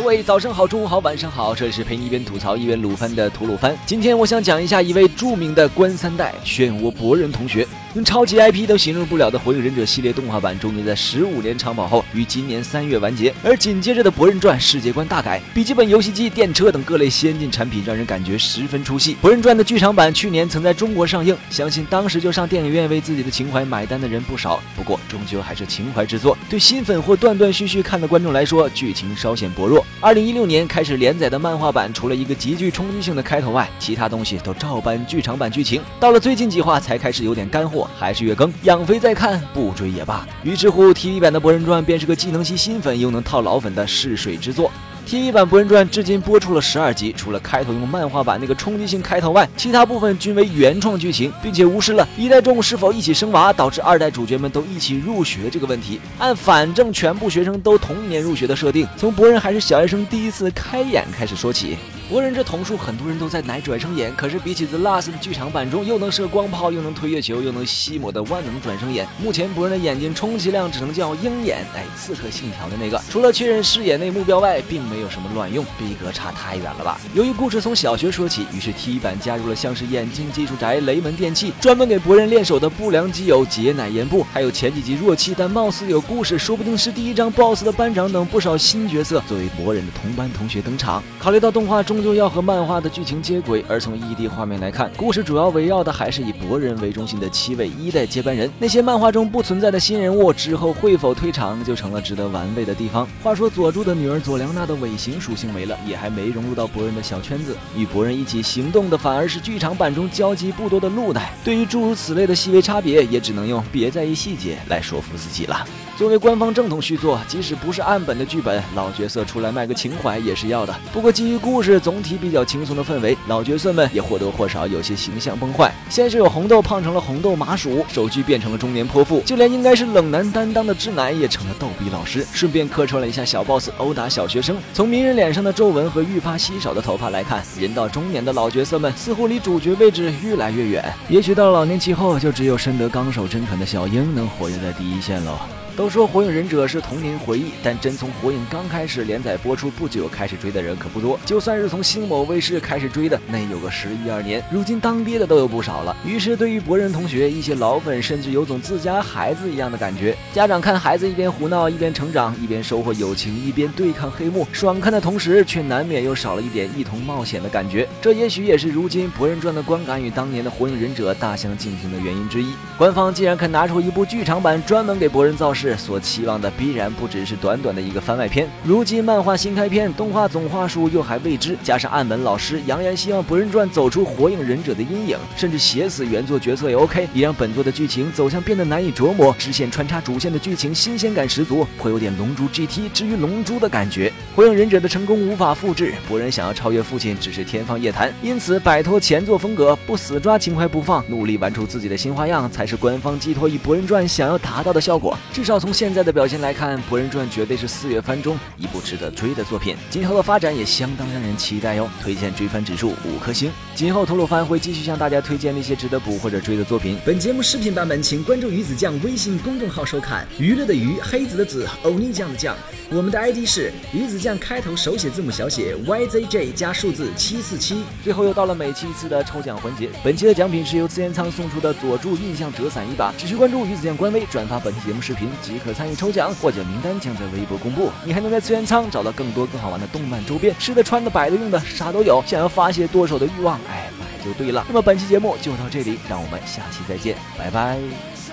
各位早上好，中午好，晚上好，这里是陪你一边吐槽一边鲁番的吐鲁番。今天我想讲一下一位著名的官三代漩涡博人同学。用超级 IP 都形容不了的《火影忍者》系列动画版，终于在十五年长跑后于今年三月完结。而紧接着的《博人传》世界观大改，笔记本、游戏机、电车等各类先进产品，让人感觉十分出戏。《博人传》的剧场版去年曾在中国上映，相信当时就上电影院为自己的情怀买单的人不少。不过，终究还是情怀之作，对新粉或断断续续看的观众来说，剧情稍显薄弱。二零一六年开始连载的漫画版，除了一个极具冲击性的开头外，其他东西都照搬剧场版剧情。到了最近几话才开始有点干货，还是月更。养肥再看，不追也罢。于是乎，TV 版的《博人传》便是个既能吸新粉又能套老粉的试水之作。TV 版《博人传》至今播出了十二集，除了开头用漫画版那个冲击性开头外，其他部分均为原创剧情，并且无视了一代众是否一起生娃导致二代主角们都一起入学这个问题。按反正全部学生都同一年入学的设定，从博人还是小学生第一次开眼开始说起。博人这瞳术，很多人都在奶转生眼，可是比起 The Last 的剧场版中又能射光炮又能推月球又能吸魔的万能转生眼，目前博人的眼睛充其量只能叫鹰眼，哎，刺客信条的那个。除了确认视野内目标外，并没有什么卵用，逼格差太远了吧？由于故事从小学说起，于是 T 版加入了像是眼镜技术宅雷门电器，专门给博人练手的不良基友解奶言部，还有前几集弱气但貌似有故事，说不定是第一章 BOSS 的班长等不少新角色作为博人的同班同学登场。考虑到动画中。终究要和漫画的剧情接轨，而从异地画面来看，故事主要围绕的还是以博人为中心的七位一代接班人。那些漫画中不存在的新人物之后会否退场，就成了值得玩味的地方。话说佐助的女儿佐良娜的尾行属性没了，也还没融入到博人的小圈子，与博人一起行动的反而是剧场版中交集不多的鹿代。对于诸如此类的细微差别，也只能用别在意细节来说服自己了。作为官方正统续作，即使不是岸本的剧本，老角色出来卖个情怀也是要的。不过基于故事总体比较轻松的氛围，老角色们也或多或少有些形象崩坏。先是有红豆胖成了红豆麻薯，手锯变成了中年泼妇，就连应该是冷男担当的智乃也成了逗比老师。顺便客串了一下小 boss 殴打小学生。从鸣人脸上的皱纹和愈发稀少的头发来看，人到中年的老角色们似乎离主角位置越来越远。也许到了老年期后，就只有深得纲手真传的小樱能活跃在第一线喽。都说《火影忍者》是童年回忆，但真从《火影》刚开始连载播出不久开始追的人可不多。就算是从星某卫视开始追的，那也有个十一二年。如今当爹的都有不少了。于是，对于博人同学，一些老粉甚至有种自家孩子一样的感觉。家长看孩子一边胡闹一边成长，一边收获友情，一边对抗黑幕，爽看的同时，却难免又少了一点一同冒险的感觉。这也许也是如今《博人传》的观感与当年的《火影忍者》大相径庭的原因之一。官方既然肯拿出一部剧场版专门给博人造势，所期望的必然不只是短短的一个番外篇。如今漫画新开篇，动画总话数又还未知，加上岸本老师扬言希望《博人传》走出火影忍者的阴影，甚至写死原作角色也 OK，也让本作的剧情走向变得难以琢磨，支线穿插主线的剧情新鲜感十足，颇有点《龙珠 GT》之于《龙珠》的感觉。火影忍者的成功无法复制，博人想要超越父亲只是天方夜谭，因此摆脱前作风格，不死抓情怀不放，努力玩出自己的新花样，才是官方寄托于《博人传》想要达到的效果。至少从现在。的表现来看，《博人传》绝对是四月番中一部值得追的作品，今后的发展也相当让人期待哟。推荐追番指数五颗星。今后吐鲁番会继续向大家推荐那些值得补或者追的作品。本节目视频版本，请关注鱼子酱微信公众号收看。娱乐的娱，黑子的子，欧尼酱的酱。我们的 ID 是鱼子酱，开头手写字母小写 YZJ 加数字七四七。最后又到了每期一次的抽奖环节，本期的奖品是由资源仓送出的佐助印象折伞一把，只需关注鱼子酱官微，转发本期节目视频即可参与。抽奖获奖名单将在微博公布，你还能在资源仓找到更多更好玩的动漫周边，吃的、穿的、摆的、用的，啥都有。想要发泄剁手的欲望，哎，买就对了。那么本期节目就到这里，让我们下期再见，拜拜。